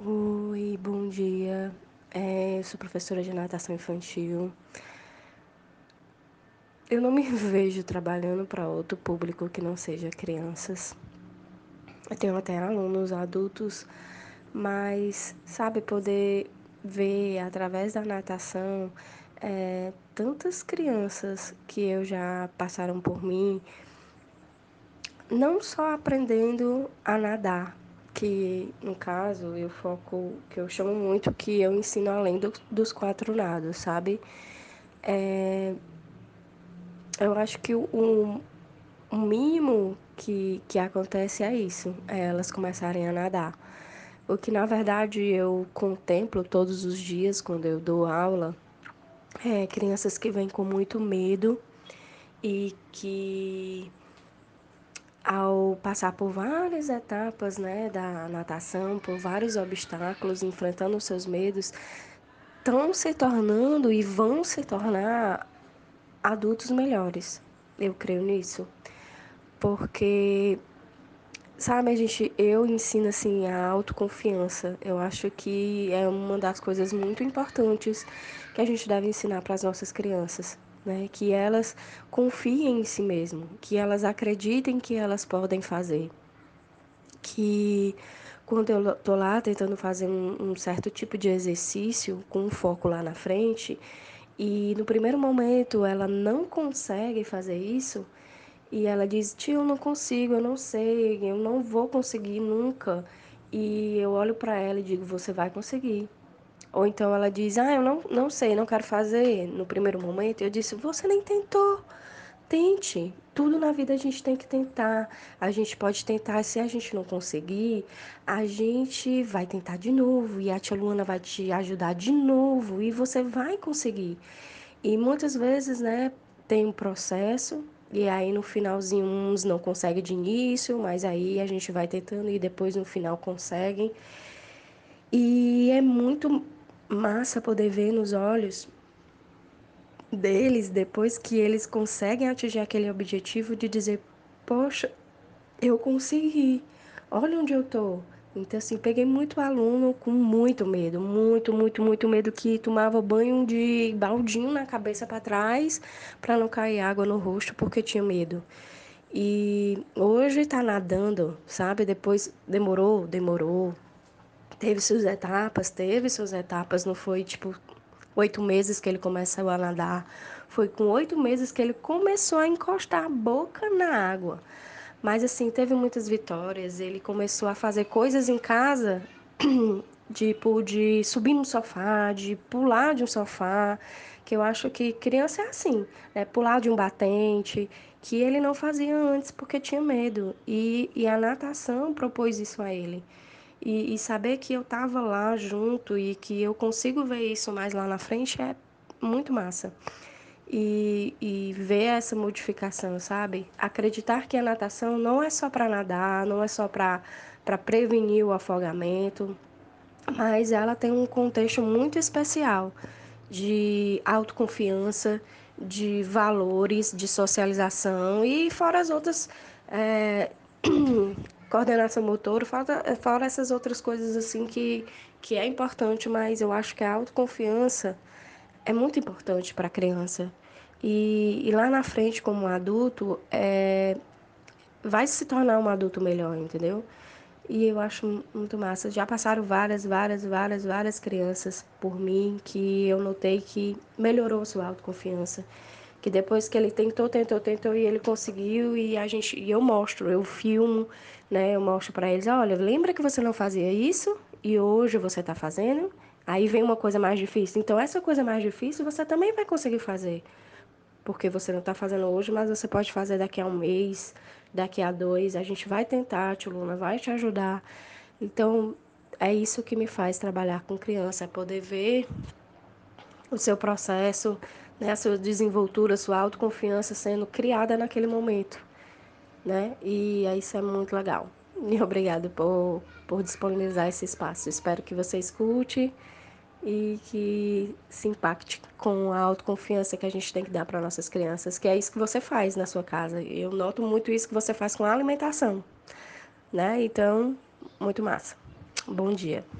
Oi, bom dia. É, sou professora de natação infantil. Eu não me vejo trabalhando para outro público que não seja crianças. Eu tenho até alunos adultos, mas sabe poder ver através da natação é, tantas crianças que eu já passaram por mim, não só aprendendo a nadar, que no caso eu foco, que eu chamo muito que eu ensino além do, dos quatro nados, sabe? É, eu acho que o, o mínimo que, que acontece é isso, é elas começarem a nadar. O que na verdade eu contemplo todos os dias quando eu dou aula é crianças que vêm com muito medo e que passar por várias etapas né, da natação, por vários obstáculos, enfrentando os seus medos, estão se tornando e vão se tornar adultos melhores. Eu creio nisso. Porque, sabe, a gente, eu ensino assim a autoconfiança. Eu acho que é uma das coisas muito importantes que a gente deve ensinar para as nossas crianças né? Que elas confiem em si mesmo, que elas acreditem que elas podem fazer. Que quando eu tô lá tentando fazer um, um certo tipo de exercício com um foco lá na frente e no primeiro momento ela não consegue fazer isso e ela diz: "Tio, eu não consigo, eu não sei, eu não vou conseguir nunca". E eu olho para ela e digo: "Você vai conseguir". Ou então ela diz, ah, eu não, não sei, não quero fazer no primeiro momento. Eu disse, você nem tentou. Tente. Tudo na vida a gente tem que tentar. A gente pode tentar, se a gente não conseguir, a gente vai tentar de novo. E a tia Luana vai te ajudar de novo. E você vai conseguir. E muitas vezes, né, tem um processo. E aí no finalzinho uns não conseguem de início, mas aí a gente vai tentando e depois no final conseguem. E é muito massa poder ver nos olhos deles depois que eles conseguem atingir aquele objetivo de dizer: Poxa, eu consegui, olha onde eu tô. Então, assim, peguei muito aluno com muito medo, muito, muito, muito medo que tomava banho de baldinho na cabeça para trás para não cair água no rosto porque tinha medo. E hoje tá nadando, sabe? Depois demorou, demorou, Teve suas etapas, teve suas etapas, não foi tipo oito meses que ele começou a nadar, foi com oito meses que ele começou a encostar a boca na água. Mas assim, teve muitas vitórias, ele começou a fazer coisas em casa, tipo de subir no sofá, de pular de um sofá, que eu acho que criança é assim, né? Pular de um batente, que ele não fazia antes porque tinha medo. E, e a natação propôs isso a ele. E, e saber que eu estava lá junto e que eu consigo ver isso mais lá na frente é muito massa. E, e ver essa modificação, sabe? Acreditar que a natação não é só para nadar, não é só para prevenir o afogamento, mas ela tem um contexto muito especial de autoconfiança, de valores, de socialização e fora as outras é, coordenação motor, fora, fora essas outras coisas assim que, que é importante, mas eu acho que a autoconfiança é muito importante para a criança. E, e, lá na frente, como adulto, é, vai se tornar um adulto melhor, entendeu? E eu acho muito massa. Já passaram várias, várias, várias, várias crianças por mim que eu notei que melhorou sua autoconfiança que depois que ele tentou, tentou, tentou e ele conseguiu e a gente e eu mostro, eu filmo, né? Eu mostro para eles, olha, lembra que você não fazia isso e hoje você está fazendo? Aí vem uma coisa mais difícil. Então essa coisa mais difícil você também vai conseguir fazer. Porque você não está fazendo hoje, mas você pode fazer daqui a um mês, daqui a dois. A gente vai tentar, Tio Luna vai te ajudar. Então, é isso que me faz trabalhar com criança, é poder ver o seu processo, né, a sua desenvoltura, a sua autoconfiança sendo criada naquele momento, né? E isso é muito legal. E obrigado por, por disponibilizar esse espaço. Espero que você escute e que se impacte com a autoconfiança que a gente tem que dar para nossas crianças, que é isso que você faz na sua casa. Eu noto muito isso que você faz com a alimentação, né? Então, muito massa. Bom dia.